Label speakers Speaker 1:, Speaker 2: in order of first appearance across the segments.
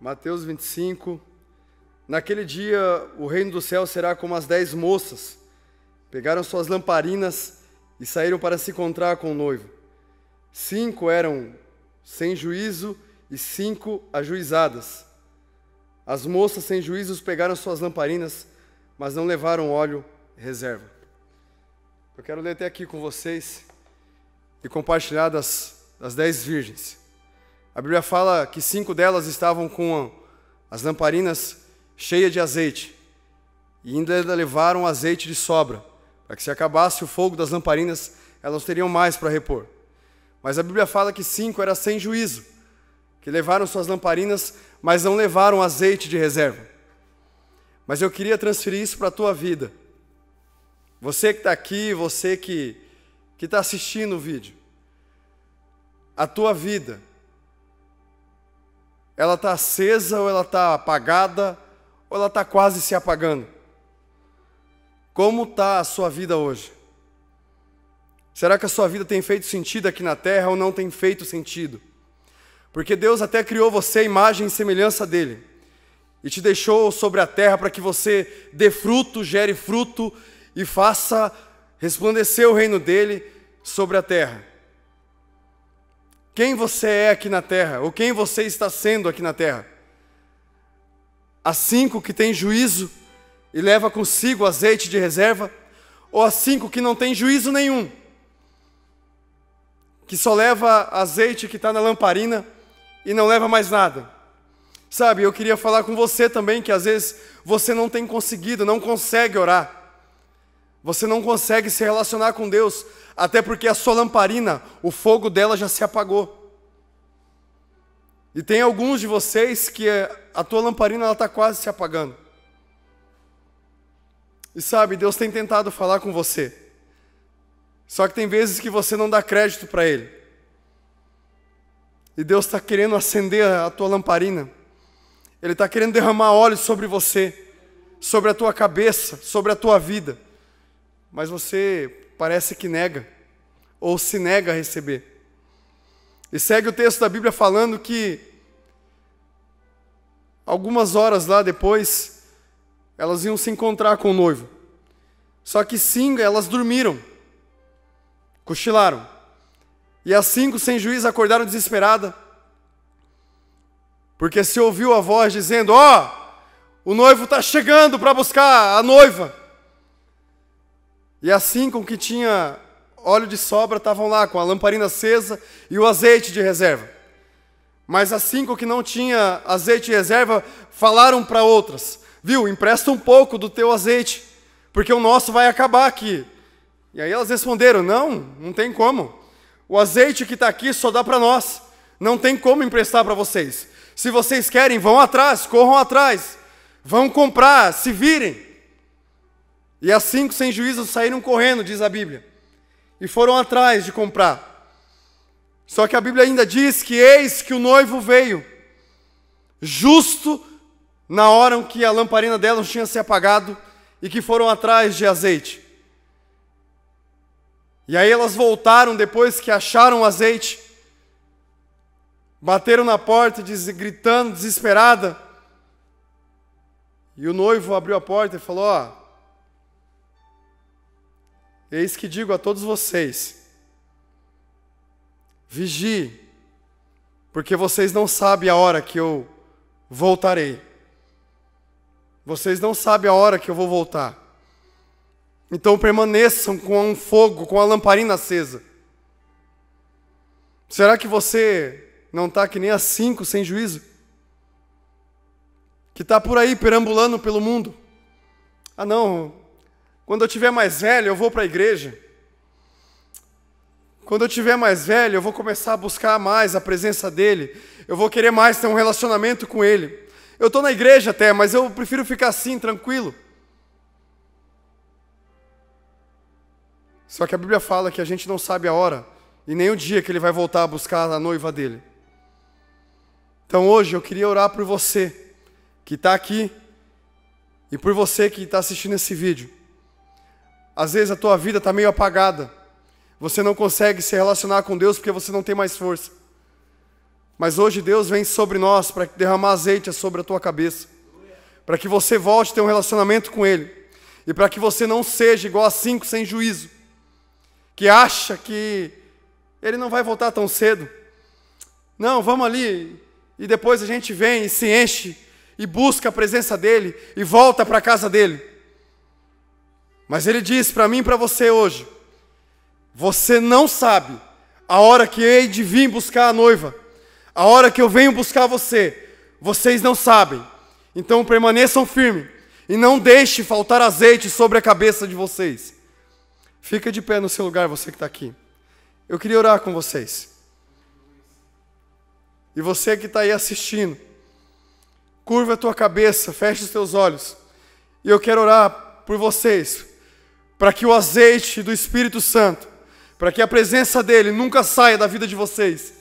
Speaker 1: Mateus 25. Naquele dia o reino do céu será como as dez moças. Pegaram suas lamparinas e saíram para se encontrar com o noivo. Cinco eram sem juízo e cinco ajuizadas. As moças sem juízos pegaram suas lamparinas, mas não levaram óleo reserva. Eu quero ler até aqui com vocês e compartilhar das, das dez virgens. A Bíblia fala que cinco delas estavam com as lamparinas cheias de azeite e ainda levaram azeite de sobra, para que se acabasse o fogo das lamparinas, elas teriam mais para repor. Mas a Bíblia fala que cinco era sem juízo, que levaram suas lamparinas, mas não levaram azeite de reserva. Mas eu queria transferir isso para a tua vida. Você que está aqui, você que está assistindo o vídeo, a tua vida, ela está acesa ou ela está apagada ou ela está quase se apagando? Como está a sua vida hoje? Será que a sua vida tem feito sentido aqui na terra ou não tem feito sentido? Porque Deus até criou você, imagem e semelhança dele, e te deixou sobre a terra para que você dê fruto, gere fruto e faça resplandecer o reino dele sobre a terra quem você é aqui na terra, ou quem você está sendo aqui na terra. As cinco que têm juízo e leva consigo azeite de reserva, ou as cinco que não têm juízo nenhum, que só leva azeite que está na lamparina e não leva mais nada. Sabe, eu queria falar com você também que às vezes você não tem conseguido, não consegue orar. Você não consegue se relacionar com Deus, até porque a sua lamparina, o fogo dela já se apagou. E tem alguns de vocês que a tua lamparina está quase se apagando. E sabe, Deus tem tentado falar com você. Só que tem vezes que você não dá crédito para Ele. E Deus está querendo acender a tua lamparina. Ele está querendo derramar óleo sobre você, sobre a tua cabeça, sobre a tua vida mas você parece que nega, ou se nega a receber. E segue o texto da Bíblia falando que, algumas horas lá depois, elas iam se encontrar com o noivo. Só que sim, elas dormiram, cochilaram. E as cinco, sem juízo, acordaram desesperada, porque se ouviu a voz dizendo: Ó, oh, o noivo está chegando para buscar a noiva. E assim com que tinha óleo de sobra estavam lá com a lamparina acesa e o azeite de reserva. Mas as cinco que não tinha azeite de reserva falaram para outras: Viu, empresta um pouco do teu azeite, porque o nosso vai acabar aqui. E aí elas responderam: Não, não tem como. O azeite que está aqui só dá para nós. Não tem como emprestar para vocês. Se vocês querem, vão atrás, corram atrás. Vão comprar, se virem. E as cinco sem juízo saíram correndo, diz a Bíblia, e foram atrás de comprar. Só que a Bíblia ainda diz que eis que o noivo veio, justo na hora em que a lamparina delas tinha se apagado e que foram atrás de azeite. E aí elas voltaram depois que acharam o azeite, bateram na porta, gritando, desesperada. E o noivo abriu a porta e falou: Ó, Eis que digo a todos vocês: vigie, porque vocês não sabem a hora que eu voltarei. Vocês não sabem a hora que eu vou voltar. Então permaneçam com um fogo, com a lamparina acesa. Será que você não está que nem as cinco sem juízo? Que está por aí perambulando pelo mundo? Ah, não, quando eu tiver mais velho, eu vou para a igreja. Quando eu tiver mais velho, eu vou começar a buscar mais a presença dele. Eu vou querer mais ter um relacionamento com ele. Eu estou na igreja até, mas eu prefiro ficar assim, tranquilo. Só que a Bíblia fala que a gente não sabe a hora e nem o dia que ele vai voltar a buscar a noiva dele. Então hoje eu queria orar por você que está aqui e por você que está assistindo esse vídeo. Às vezes a tua vida está meio apagada. Você não consegue se relacionar com Deus porque você não tem mais força. Mas hoje Deus vem sobre nós para derramar azeite sobre a tua cabeça, para que você volte a ter um relacionamento com Ele e para que você não seja igual a cinco sem juízo, que acha que Ele não vai voltar tão cedo. Não, vamos ali e depois a gente vem e se enche e busca a presença dEle e volta para a casa dEle. Mas Ele diz para mim e para você hoje: você não sabe a hora que hei de vir buscar a noiva a hora que eu venho buscar você, vocês não sabem. Então permaneçam firmes e não deixe faltar azeite sobre a cabeça de vocês. Fica de pé no seu lugar, você que está aqui. Eu queria orar com vocês. E você que está aí assistindo, curva a tua cabeça, feche os teus olhos. E eu quero orar por vocês, para que o azeite do Espírito Santo, para que a presença dele nunca saia da vida de vocês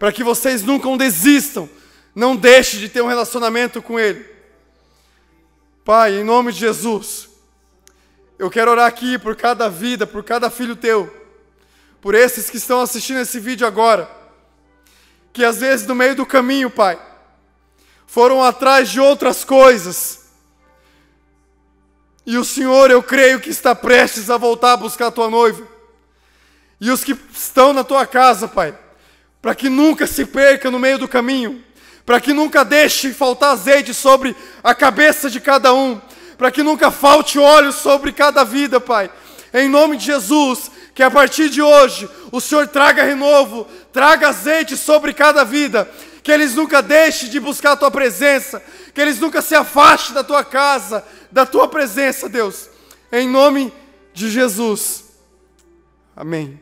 Speaker 1: para que vocês nunca desistam. Não deixe de ter um relacionamento com Ele. Pai, em nome de Jesus, eu quero orar aqui por cada vida, por cada filho teu, por esses que estão assistindo esse vídeo agora, que às vezes no meio do caminho, Pai, foram atrás de outras coisas, e o Senhor, eu creio que está prestes a voltar a buscar a tua noiva, e os que estão na tua casa, Pai, para que nunca se perca no meio do caminho, para que nunca deixe faltar azeite sobre a cabeça de cada um, para que nunca falte óleo sobre cada vida, Pai. Em nome de Jesus, que a partir de hoje o Senhor traga renovo, traga azeite sobre cada vida, que eles nunca deixem de buscar a tua presença, que eles nunca se afastem da tua casa, da tua presença, Deus. Em nome de Jesus. Amém.